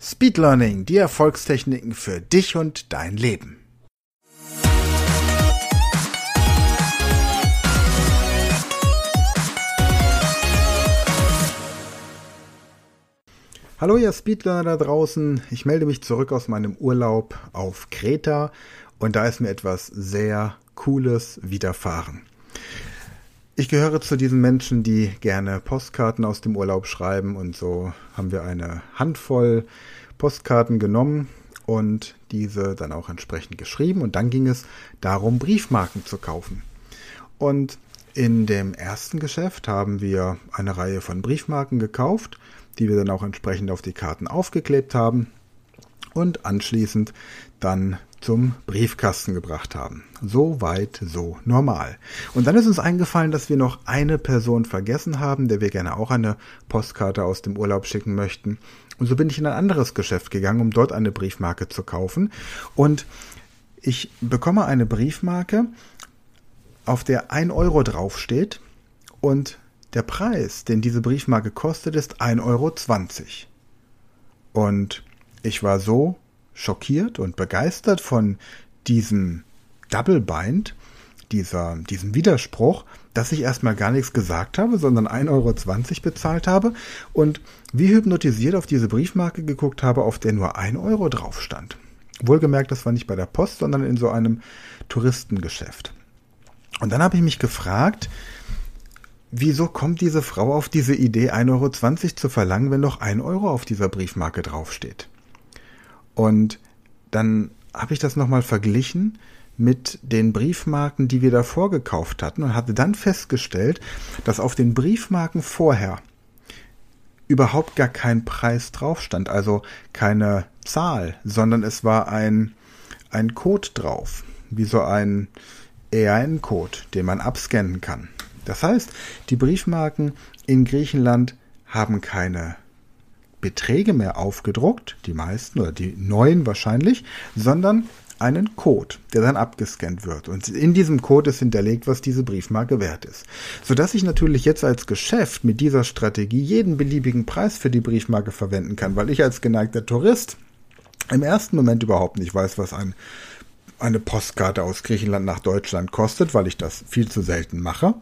Speed Learning, die Erfolgstechniken für dich und dein Leben. Hallo ihr Speedlearner da draußen, ich melde mich zurück aus meinem Urlaub auf Kreta und da ist mir etwas sehr Cooles widerfahren. Ich gehöre zu diesen Menschen, die gerne Postkarten aus dem Urlaub schreiben und so haben wir eine Handvoll Postkarten genommen und diese dann auch entsprechend geschrieben und dann ging es darum, Briefmarken zu kaufen. Und in dem ersten Geschäft haben wir eine Reihe von Briefmarken gekauft, die wir dann auch entsprechend auf die Karten aufgeklebt haben und anschließend dann zum Briefkasten gebracht haben. So weit, so normal. Und dann ist uns eingefallen, dass wir noch eine Person vergessen haben, der wir gerne auch eine Postkarte aus dem Urlaub schicken möchten. Und so bin ich in ein anderes Geschäft gegangen, um dort eine Briefmarke zu kaufen. Und ich bekomme eine Briefmarke, auf der ein Euro draufsteht und der Preis, den diese Briefmarke kostet, ist 1,20 Euro. Und ich war so schockiert und begeistert von diesem Double Bind, dieser, diesem Widerspruch, dass ich erstmal gar nichts gesagt habe, sondern 1,20 Euro bezahlt habe und wie hypnotisiert auf diese Briefmarke geguckt habe, auf der nur 1 Euro drauf stand. Wohlgemerkt, das war nicht bei der Post, sondern in so einem Touristengeschäft. Und dann habe ich mich gefragt, wieso kommt diese Frau auf diese Idee, 1,20 Euro zu verlangen, wenn noch 1 Euro auf dieser Briefmarke draufsteht? Und dann habe ich das nochmal verglichen mit den Briefmarken, die wir davor gekauft hatten und hatte dann festgestellt, dass auf den Briefmarken vorher überhaupt gar kein Preis drauf stand, also keine Zahl, sondern es war ein, ein Code drauf, wie so ein EAN-Code, den man abscannen kann. Das heißt, die Briefmarken in Griechenland haben keine Beträge mehr aufgedruckt, die meisten oder die neuen wahrscheinlich, sondern einen Code, der dann abgescannt wird. Und in diesem Code ist hinterlegt, was diese Briefmarke wert ist. Sodass ich natürlich jetzt als Geschäft mit dieser Strategie jeden beliebigen Preis für die Briefmarke verwenden kann, weil ich als geneigter Tourist im ersten Moment überhaupt nicht weiß, was ein, eine Postkarte aus Griechenland nach Deutschland kostet, weil ich das viel zu selten mache.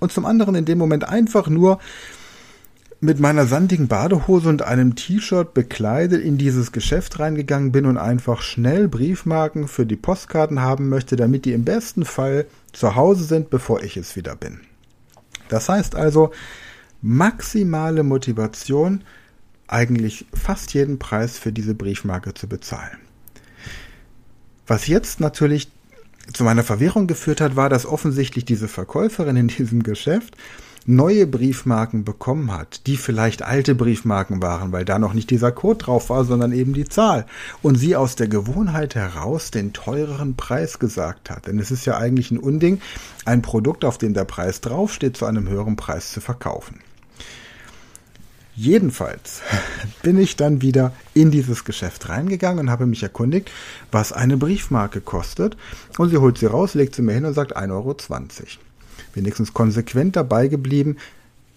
Und zum anderen in dem Moment einfach nur mit meiner sandigen Badehose und einem T-Shirt bekleidet in dieses Geschäft reingegangen bin und einfach schnell Briefmarken für die Postkarten haben möchte, damit die im besten Fall zu Hause sind, bevor ich es wieder bin. Das heißt also, maximale Motivation, eigentlich fast jeden Preis für diese Briefmarke zu bezahlen. Was jetzt natürlich zu meiner Verwirrung geführt hat, war, dass offensichtlich diese Verkäuferin in diesem Geschäft neue Briefmarken bekommen hat, die vielleicht alte Briefmarken waren, weil da noch nicht dieser Code drauf war, sondern eben die Zahl, und sie aus der Gewohnheit heraus den teureren Preis gesagt hat. Denn es ist ja eigentlich ein Unding, ein Produkt, auf dem der Preis draufsteht, zu einem höheren Preis zu verkaufen. Jedenfalls bin ich dann wieder in dieses Geschäft reingegangen und habe mich erkundigt, was eine Briefmarke kostet. Und sie holt sie raus, legt sie mir hin und sagt 1,20 Euro wenigstens konsequent dabei geblieben,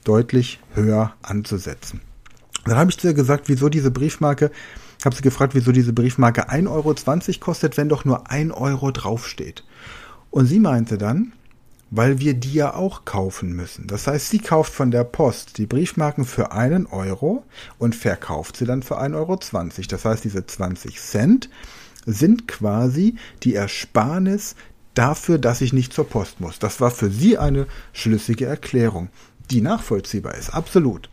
deutlich höher anzusetzen. Dann habe ich zu ihr gesagt, wieso diese Briefmarke, habe sie gefragt, wieso diese Briefmarke 1,20 Euro kostet, wenn doch nur 1 Euro draufsteht. Und sie meinte dann, weil wir die ja auch kaufen müssen. Das heißt, sie kauft von der Post die Briefmarken für einen Euro und verkauft sie dann für 1,20 Euro. Das heißt, diese 20 Cent sind quasi die Ersparnis, dafür, dass ich nicht zur Post muss. Das war für sie eine schlüssige Erklärung, die nachvollziehbar ist, absolut.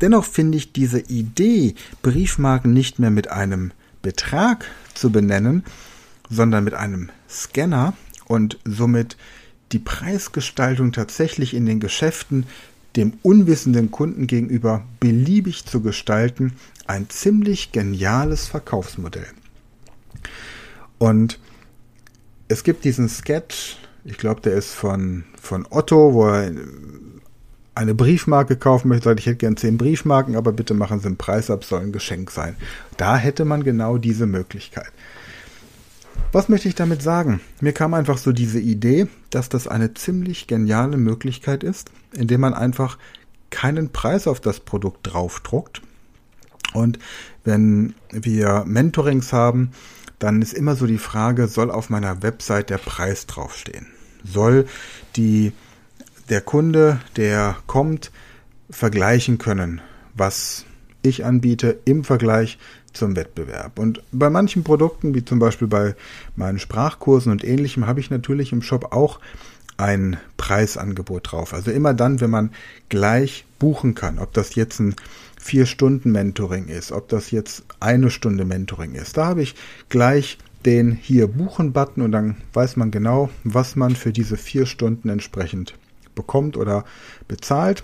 Dennoch finde ich diese Idee, Briefmarken nicht mehr mit einem Betrag zu benennen, sondern mit einem Scanner und somit die Preisgestaltung tatsächlich in den Geschäften dem unwissenden Kunden gegenüber beliebig zu gestalten, ein ziemlich geniales Verkaufsmodell. Und es gibt diesen Sketch, ich glaube, der ist von, von Otto, wo er eine Briefmarke kaufen möchte, sagt, ich hätte gern zehn Briefmarken, aber bitte machen Sie einen Preis ab, soll ein Geschenk sein. Da hätte man genau diese Möglichkeit. Was möchte ich damit sagen? Mir kam einfach so diese Idee, dass das eine ziemlich geniale Möglichkeit ist, indem man einfach keinen Preis auf das Produkt draufdruckt, Und wenn wir Mentorings haben, dann ist immer so die Frage, soll auf meiner Website der Preis draufstehen? Soll die, der Kunde, der kommt, vergleichen können, was ich anbiete im Vergleich zum Wettbewerb. Und bei manchen Produkten, wie zum Beispiel bei meinen Sprachkursen und ähnlichem, habe ich natürlich im Shop auch ein Preisangebot drauf. Also immer dann, wenn man gleich buchen kann, ob das jetzt ein vier Stunden Mentoring ist, ob das jetzt eine Stunde Mentoring ist, da habe ich gleich den hier buchen Button und dann weiß man genau, was man für diese vier Stunden entsprechend bekommt oder bezahlt.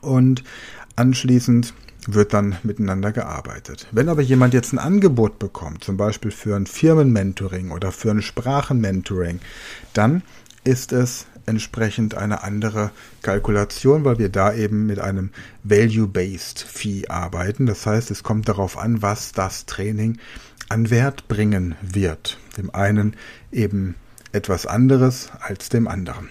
Und anschließend wird dann miteinander gearbeitet. Wenn aber jemand jetzt ein Angebot bekommt, zum Beispiel für ein Firmenmentoring oder für ein Sprachenmentoring, dann ist es entsprechend eine andere Kalkulation, weil wir da eben mit einem Value-Based Fee arbeiten. Das heißt, es kommt darauf an, was das Training an Wert bringen wird. Dem einen eben etwas anderes als dem anderen.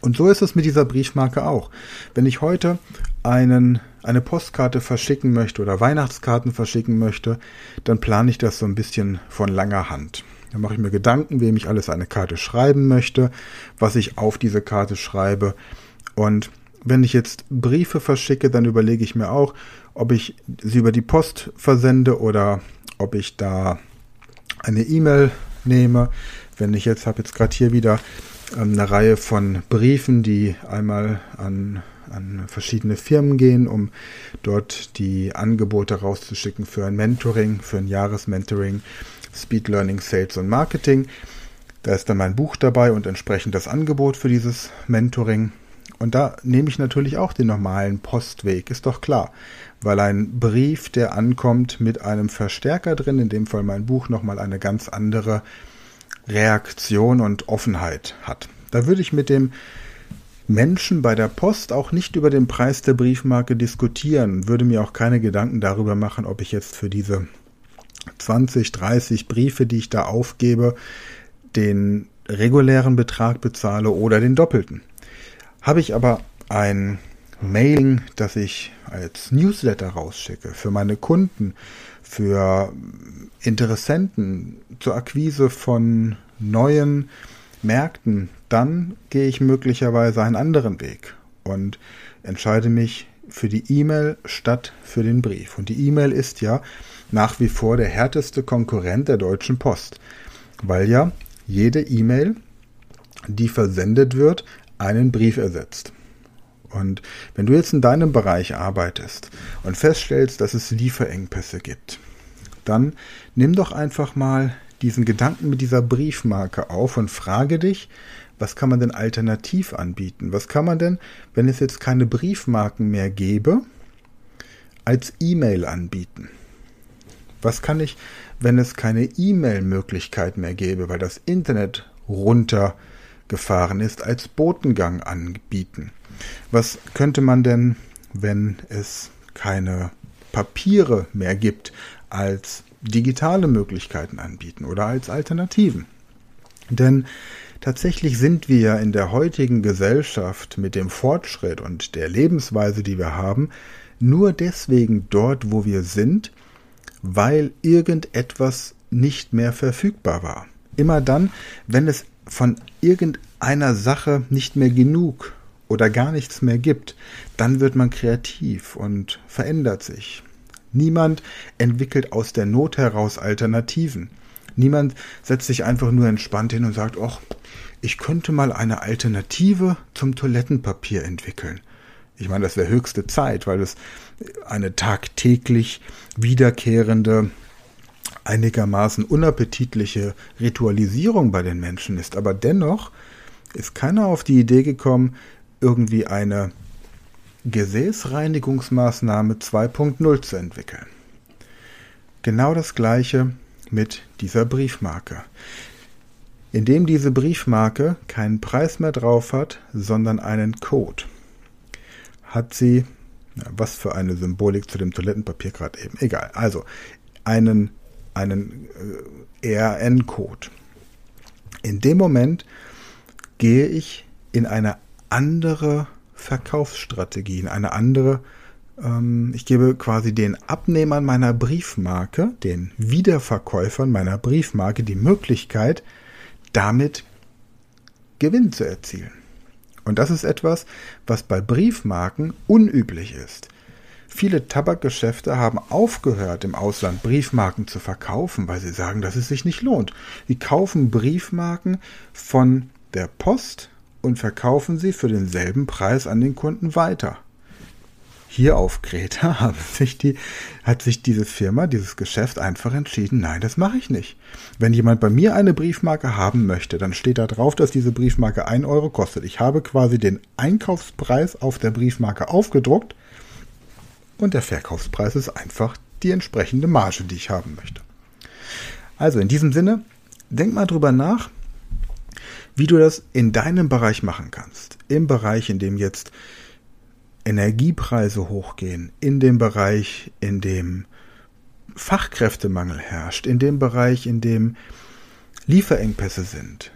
Und so ist es mit dieser Briefmarke auch. Wenn ich heute einen, eine Postkarte verschicken möchte oder Weihnachtskarten verschicken möchte, dann plane ich das so ein bisschen von langer Hand. Dann mache ich mir Gedanken, wem ich alles eine Karte schreiben möchte, was ich auf diese Karte schreibe. Und wenn ich jetzt Briefe verschicke, dann überlege ich mir auch, ob ich sie über die Post versende oder ob ich da eine E-Mail nehme. Wenn ich jetzt habe jetzt gerade hier wieder ähm, eine Reihe von Briefen, die einmal an, an verschiedene Firmen gehen, um dort die Angebote rauszuschicken für ein Mentoring, für ein Jahresmentoring Speed Learning, Sales und Marketing. Da ist dann mein Buch dabei und entsprechend das Angebot für dieses Mentoring. Und da nehme ich natürlich auch den normalen Postweg, ist doch klar. Weil ein Brief, der ankommt mit einem Verstärker drin, in dem Fall mein Buch, nochmal eine ganz andere Reaktion und Offenheit hat. Da würde ich mit dem Menschen bei der Post auch nicht über den Preis der Briefmarke diskutieren, würde mir auch keine Gedanken darüber machen, ob ich jetzt für diese 20, 30 Briefe, die ich da aufgebe, den regulären Betrag bezahle oder den doppelten. Habe ich aber ein Mailing, das ich als Newsletter rausschicke für meine Kunden, für Interessenten zur Akquise von neuen Märkten, dann gehe ich möglicherweise einen anderen Weg und entscheide mich für die E-Mail statt für den Brief. Und die E-Mail ist ja nach wie vor der härteste Konkurrent der Deutschen Post, weil ja jede E-Mail, die versendet wird, einen Brief ersetzt. Und wenn du jetzt in deinem Bereich arbeitest und feststellst, dass es Lieferengpässe gibt, dann nimm doch einfach mal diesen Gedanken mit dieser Briefmarke auf und frage dich, was kann man denn alternativ anbieten? Was kann man denn, wenn es jetzt keine Briefmarken mehr gäbe, als E-Mail anbieten? Was kann ich, wenn es keine E-Mail-Möglichkeit mehr gäbe, weil das Internet runtergefahren ist, als Botengang anbieten? Was könnte man denn, wenn es keine Papiere mehr gibt, als digitale Möglichkeiten anbieten oder als Alternativen? Denn tatsächlich sind wir in der heutigen Gesellschaft mit dem Fortschritt und der Lebensweise, die wir haben, nur deswegen dort, wo wir sind, weil irgendetwas nicht mehr verfügbar war. Immer dann, wenn es von irgendeiner Sache nicht mehr genug oder gar nichts mehr gibt, dann wird man kreativ und verändert sich. Niemand entwickelt aus der Not heraus Alternativen. Niemand setzt sich einfach nur entspannt hin und sagt, ach, ich könnte mal eine Alternative zum Toilettenpapier entwickeln. Ich meine, das wäre höchste Zeit, weil es eine tagtäglich wiederkehrende, einigermaßen unappetitliche Ritualisierung bei den Menschen ist. Aber dennoch ist keiner auf die Idee gekommen, irgendwie eine Gesäßreinigungsmaßnahme 2.0 zu entwickeln. Genau das gleiche mit dieser Briefmarke. Indem diese Briefmarke keinen Preis mehr drauf hat, sondern einen Code hat sie, was für eine Symbolik zu dem Toilettenpapier gerade eben, egal, also einen, einen äh, ERN-Code. In dem Moment gehe ich in eine andere Verkaufsstrategie, in eine andere ähm, ich gebe quasi den Abnehmern meiner Briefmarke, den Wiederverkäufern meiner Briefmarke die Möglichkeit, damit Gewinn zu erzielen. Und das ist etwas, was bei Briefmarken unüblich ist. Viele Tabakgeschäfte haben aufgehört, im Ausland Briefmarken zu verkaufen, weil sie sagen, dass es sich nicht lohnt. Sie kaufen Briefmarken von der Post und verkaufen sie für denselben Preis an den Kunden weiter. Hier auf Kreta haben sich die, hat sich diese Firma, dieses Geschäft einfach entschieden, nein, das mache ich nicht. Wenn jemand bei mir eine Briefmarke haben möchte, dann steht da drauf, dass diese Briefmarke 1 Euro kostet. Ich habe quasi den Einkaufspreis auf der Briefmarke aufgedruckt und der Verkaufspreis ist einfach die entsprechende Marge, die ich haben möchte. Also in diesem Sinne, denk mal drüber nach, wie du das in deinem Bereich machen kannst. Im Bereich, in dem jetzt Energiepreise hochgehen, in dem Bereich, in dem Fachkräftemangel herrscht, in dem Bereich, in dem Lieferengpässe sind.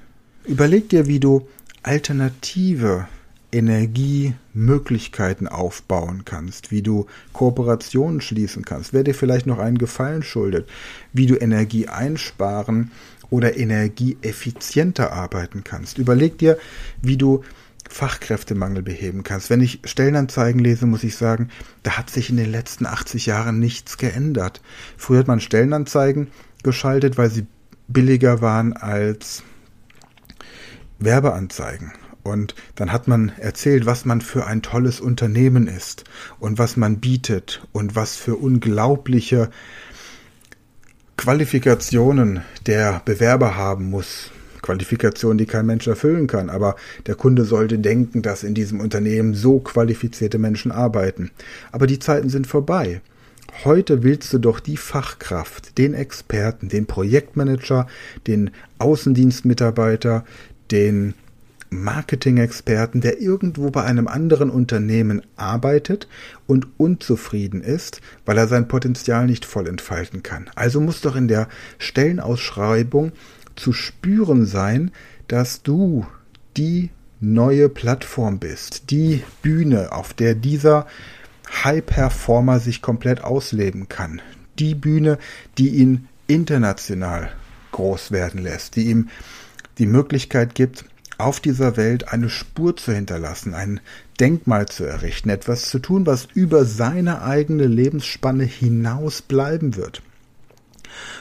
Überleg dir, wie du alternative Energiemöglichkeiten aufbauen kannst, wie du Kooperationen schließen kannst, wer dir vielleicht noch einen Gefallen schuldet, wie du Energie einsparen oder energieeffizienter arbeiten kannst. Überleg dir, wie du Fachkräftemangel beheben kannst. Wenn ich Stellenanzeigen lese, muss ich sagen, da hat sich in den letzten 80 Jahren nichts geändert. Früher hat man Stellenanzeigen geschaltet, weil sie billiger waren als Werbeanzeigen. Und dann hat man erzählt, was man für ein tolles Unternehmen ist und was man bietet und was für unglaubliche Qualifikationen der Bewerber haben muss, Qualifikation, die kein Mensch erfüllen kann. Aber der Kunde sollte denken, dass in diesem Unternehmen so qualifizierte Menschen arbeiten. Aber die Zeiten sind vorbei. Heute willst du doch die Fachkraft, den Experten, den Projektmanager, den Außendienstmitarbeiter, den Marketing-Experten, der irgendwo bei einem anderen Unternehmen arbeitet und unzufrieden ist, weil er sein Potenzial nicht voll entfalten kann. Also muss doch in der Stellenausschreibung zu spüren sein, dass du die neue Plattform bist, die Bühne, auf der dieser High-Performer sich komplett ausleben kann. Die Bühne, die ihn international groß werden lässt, die ihm die Möglichkeit gibt, auf dieser Welt eine Spur zu hinterlassen, ein Denkmal zu errichten, etwas zu tun, was über seine eigene Lebensspanne hinaus bleiben wird.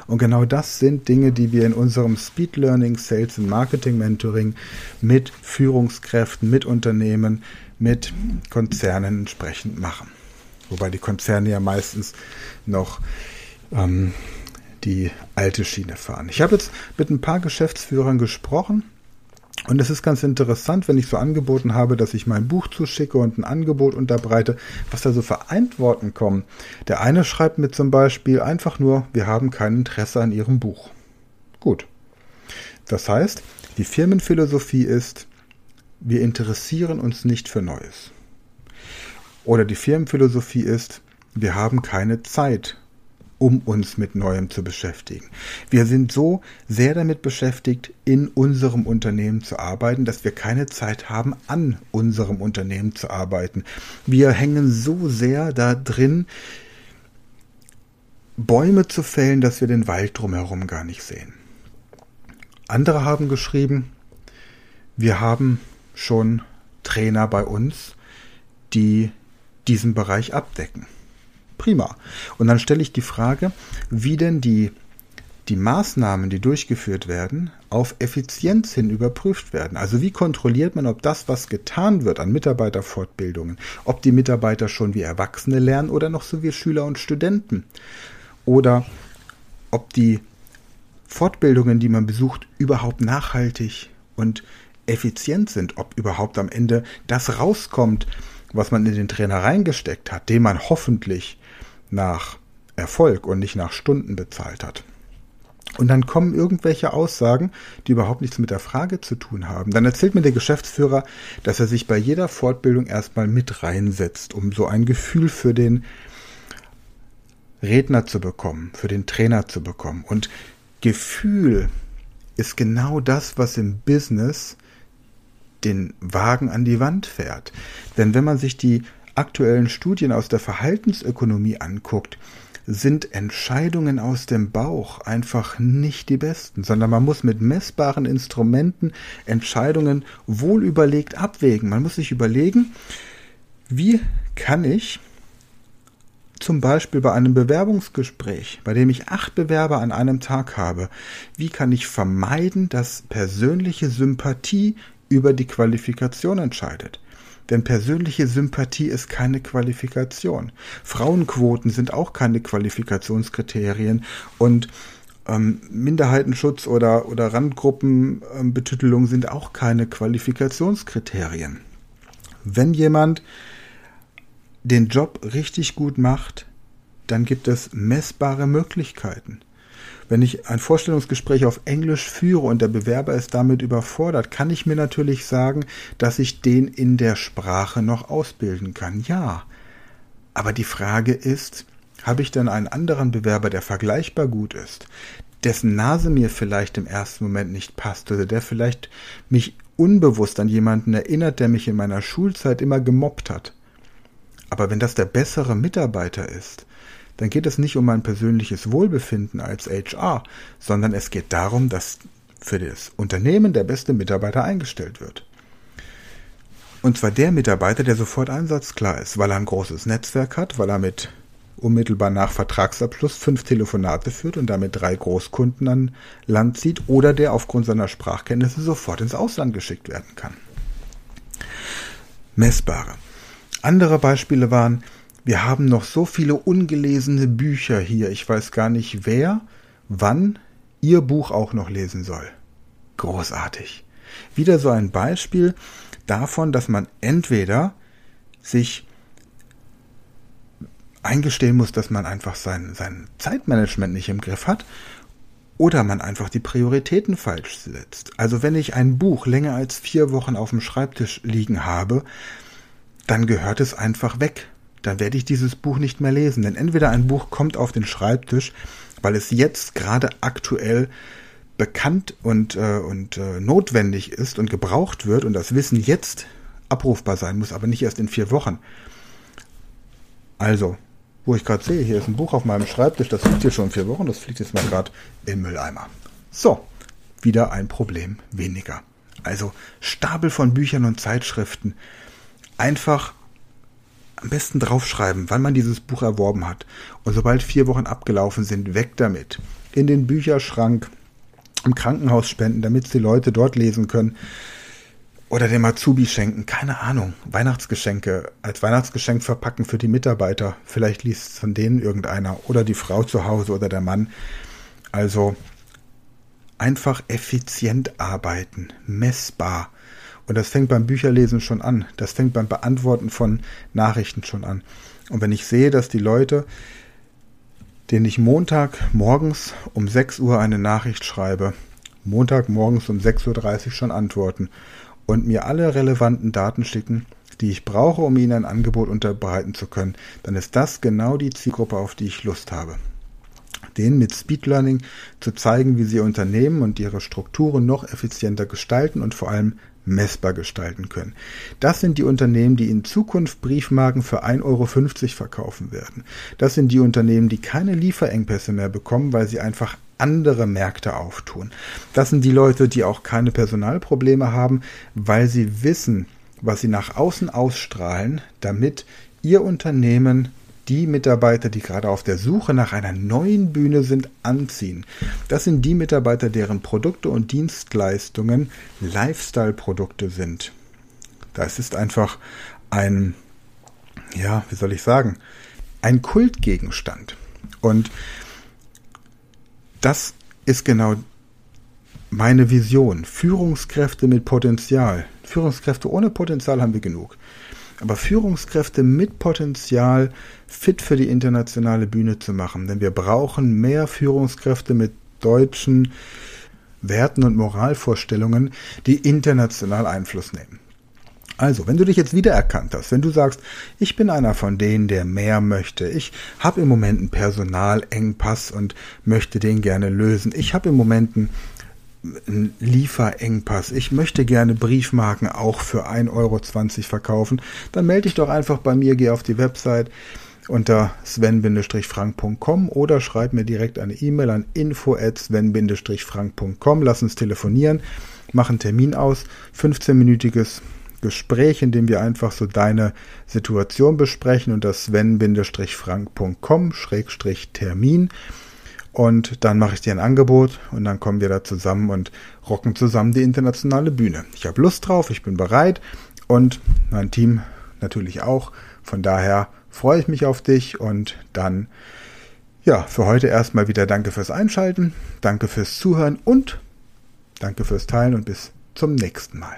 Und genau das sind Dinge, die wir in unserem Speed Learning, Sales und Marketing Mentoring mit Führungskräften, mit Unternehmen, mit Konzernen entsprechend machen. Wobei die Konzerne ja meistens noch ähm, die alte Schiene fahren. Ich habe jetzt mit ein paar Geschäftsführern gesprochen und es ist ganz interessant, wenn ich so angeboten habe, dass ich mein Buch zuschicke und ein Angebot unterbreite, was da so für Antworten kommen. Der eine schreibt mir zum Beispiel einfach nur, wir haben kein Interesse an Ihrem Buch. Gut. Das heißt, die Firmenphilosophie ist, wir interessieren uns nicht für Neues. Oder die Firmenphilosophie ist, wir haben keine Zeit um uns mit Neuem zu beschäftigen. Wir sind so sehr damit beschäftigt, in unserem Unternehmen zu arbeiten, dass wir keine Zeit haben, an unserem Unternehmen zu arbeiten. Wir hängen so sehr da drin, Bäume zu fällen, dass wir den Wald drumherum gar nicht sehen. Andere haben geschrieben, wir haben schon Trainer bei uns, die diesen Bereich abdecken. Prima. Und dann stelle ich die Frage, wie denn die, die Maßnahmen, die durchgeführt werden, auf Effizienz hin überprüft werden. Also wie kontrolliert man, ob das, was getan wird an Mitarbeiterfortbildungen, ob die Mitarbeiter schon wie Erwachsene lernen oder noch so wie Schüler und Studenten. Oder ob die Fortbildungen, die man besucht, überhaupt nachhaltig und effizient sind, ob überhaupt am Ende das rauskommt, was man in den Trainer reingesteckt hat, den man hoffentlich nach Erfolg und nicht nach Stunden bezahlt hat. Und dann kommen irgendwelche Aussagen, die überhaupt nichts mit der Frage zu tun haben. Dann erzählt mir der Geschäftsführer, dass er sich bei jeder Fortbildung erstmal mit reinsetzt, um so ein Gefühl für den Redner zu bekommen, für den Trainer zu bekommen. Und Gefühl ist genau das, was im Business den Wagen an die Wand fährt. Denn wenn man sich die aktuellen Studien aus der Verhaltensökonomie anguckt, sind Entscheidungen aus dem Bauch einfach nicht die besten, sondern man muss mit messbaren Instrumenten Entscheidungen wohl überlegt abwägen. Man muss sich überlegen, wie kann ich zum Beispiel bei einem Bewerbungsgespräch, bei dem ich acht Bewerber an einem Tag habe, wie kann ich vermeiden, dass persönliche Sympathie über die Qualifikation entscheidet? Denn persönliche Sympathie ist keine Qualifikation. Frauenquoten sind auch keine Qualifikationskriterien und ähm, Minderheitenschutz oder, oder Randgruppenbetitelung ähm, sind auch keine Qualifikationskriterien. Wenn jemand den Job richtig gut macht, dann gibt es messbare Möglichkeiten. Wenn ich ein Vorstellungsgespräch auf Englisch führe und der Bewerber ist damit überfordert, kann ich mir natürlich sagen, dass ich den in der Sprache noch ausbilden kann. Ja. Aber die Frage ist, habe ich dann einen anderen Bewerber, der vergleichbar gut ist, dessen Nase mir vielleicht im ersten Moment nicht passt oder der vielleicht mich unbewusst an jemanden erinnert, der mich in meiner Schulzeit immer gemobbt hat. Aber wenn das der bessere Mitarbeiter ist, dann geht es nicht um mein persönliches Wohlbefinden als HR, sondern es geht darum, dass für das Unternehmen der beste Mitarbeiter eingestellt wird. Und zwar der Mitarbeiter, der sofort einsatzklar ist, weil er ein großes Netzwerk hat, weil er mit unmittelbar nach Vertragsabschluss fünf Telefonate führt und damit drei Großkunden an Land zieht oder der aufgrund seiner Sprachkenntnisse sofort ins Ausland geschickt werden kann. Messbare. Andere Beispiele waren, wir haben noch so viele ungelesene Bücher hier. Ich weiß gar nicht, wer, wann Ihr Buch auch noch lesen soll. Großartig. Wieder so ein Beispiel davon, dass man entweder sich eingestehen muss, dass man einfach sein, sein Zeitmanagement nicht im Griff hat oder man einfach die Prioritäten falsch setzt. Also wenn ich ein Buch länger als vier Wochen auf dem Schreibtisch liegen habe, dann gehört es einfach weg dann werde ich dieses Buch nicht mehr lesen. Denn entweder ein Buch kommt auf den Schreibtisch, weil es jetzt gerade aktuell bekannt und, äh, und äh, notwendig ist und gebraucht wird und das Wissen jetzt abrufbar sein muss, aber nicht erst in vier Wochen. Also, wo ich gerade sehe, hier ist ein Buch auf meinem Schreibtisch, das liegt hier schon vier Wochen, das fliegt jetzt mal gerade im Mülleimer. So, wieder ein Problem weniger. Also Stapel von Büchern und Zeitschriften. Einfach am besten draufschreiben, wann man dieses Buch erworben hat. Und sobald vier Wochen abgelaufen sind, weg damit. In den Bücherschrank, im Krankenhaus spenden, damit die Leute dort lesen können. Oder dem Azubi schenken, keine Ahnung. Weihnachtsgeschenke als Weihnachtsgeschenk verpacken für die Mitarbeiter. Vielleicht liest es von denen irgendeiner. Oder die Frau zu Hause oder der Mann. Also einfach effizient arbeiten, messbar. Und das fängt beim Bücherlesen schon an. Das fängt beim Beantworten von Nachrichten schon an. Und wenn ich sehe, dass die Leute, denen ich Montag morgens um 6 Uhr eine Nachricht schreibe, Montag morgens um 6.30 Uhr schon antworten und mir alle relevanten Daten schicken, die ich brauche, um ihnen ein Angebot unterbreiten zu können, dann ist das genau die Zielgruppe, auf die ich Lust habe. Denen mit Speed Learning zu zeigen, wie sie Unternehmen und ihre Strukturen noch effizienter gestalten und vor allem messbar gestalten können. Das sind die Unternehmen, die in Zukunft Briefmarken für 1,50 Euro verkaufen werden. Das sind die Unternehmen, die keine Lieferengpässe mehr bekommen, weil sie einfach andere Märkte auftun. Das sind die Leute, die auch keine Personalprobleme haben, weil sie wissen, was sie nach außen ausstrahlen, damit ihr Unternehmen die Mitarbeiter, die gerade auf der Suche nach einer neuen Bühne sind, anziehen. Das sind die Mitarbeiter, deren Produkte und Dienstleistungen Lifestyle-Produkte sind. Das ist einfach ein, ja, wie soll ich sagen, ein Kultgegenstand. Und das ist genau meine Vision. Führungskräfte mit Potenzial. Führungskräfte ohne Potenzial haben wir genug. Aber Führungskräfte mit Potenzial fit für die internationale Bühne zu machen. Denn wir brauchen mehr Führungskräfte mit deutschen Werten und Moralvorstellungen, die international Einfluss nehmen. Also, wenn du dich jetzt wiedererkannt hast, wenn du sagst, ich bin einer von denen, der mehr möchte, ich habe im Moment einen Personalengpass und möchte den gerne lösen, ich habe im Moment ein Lieferengpass. Ich möchte gerne Briefmarken auch für 1,20 Euro verkaufen. Dann melde dich doch einfach bei mir, geh auf die Website unter sven-frank.com oder schreib mir direkt eine E-Mail an info@sven-frank.com. Lass uns telefonieren, mach einen Termin aus, 15-minütiges Gespräch, in dem wir einfach so deine Situation besprechen unter sven-frank.com-termin. Und dann mache ich dir ein Angebot und dann kommen wir da zusammen und rocken zusammen die internationale Bühne. Ich habe Lust drauf, ich bin bereit und mein Team natürlich auch. Von daher freue ich mich auf dich und dann, ja, für heute erstmal wieder danke fürs Einschalten, danke fürs Zuhören und danke fürs Teilen und bis zum nächsten Mal.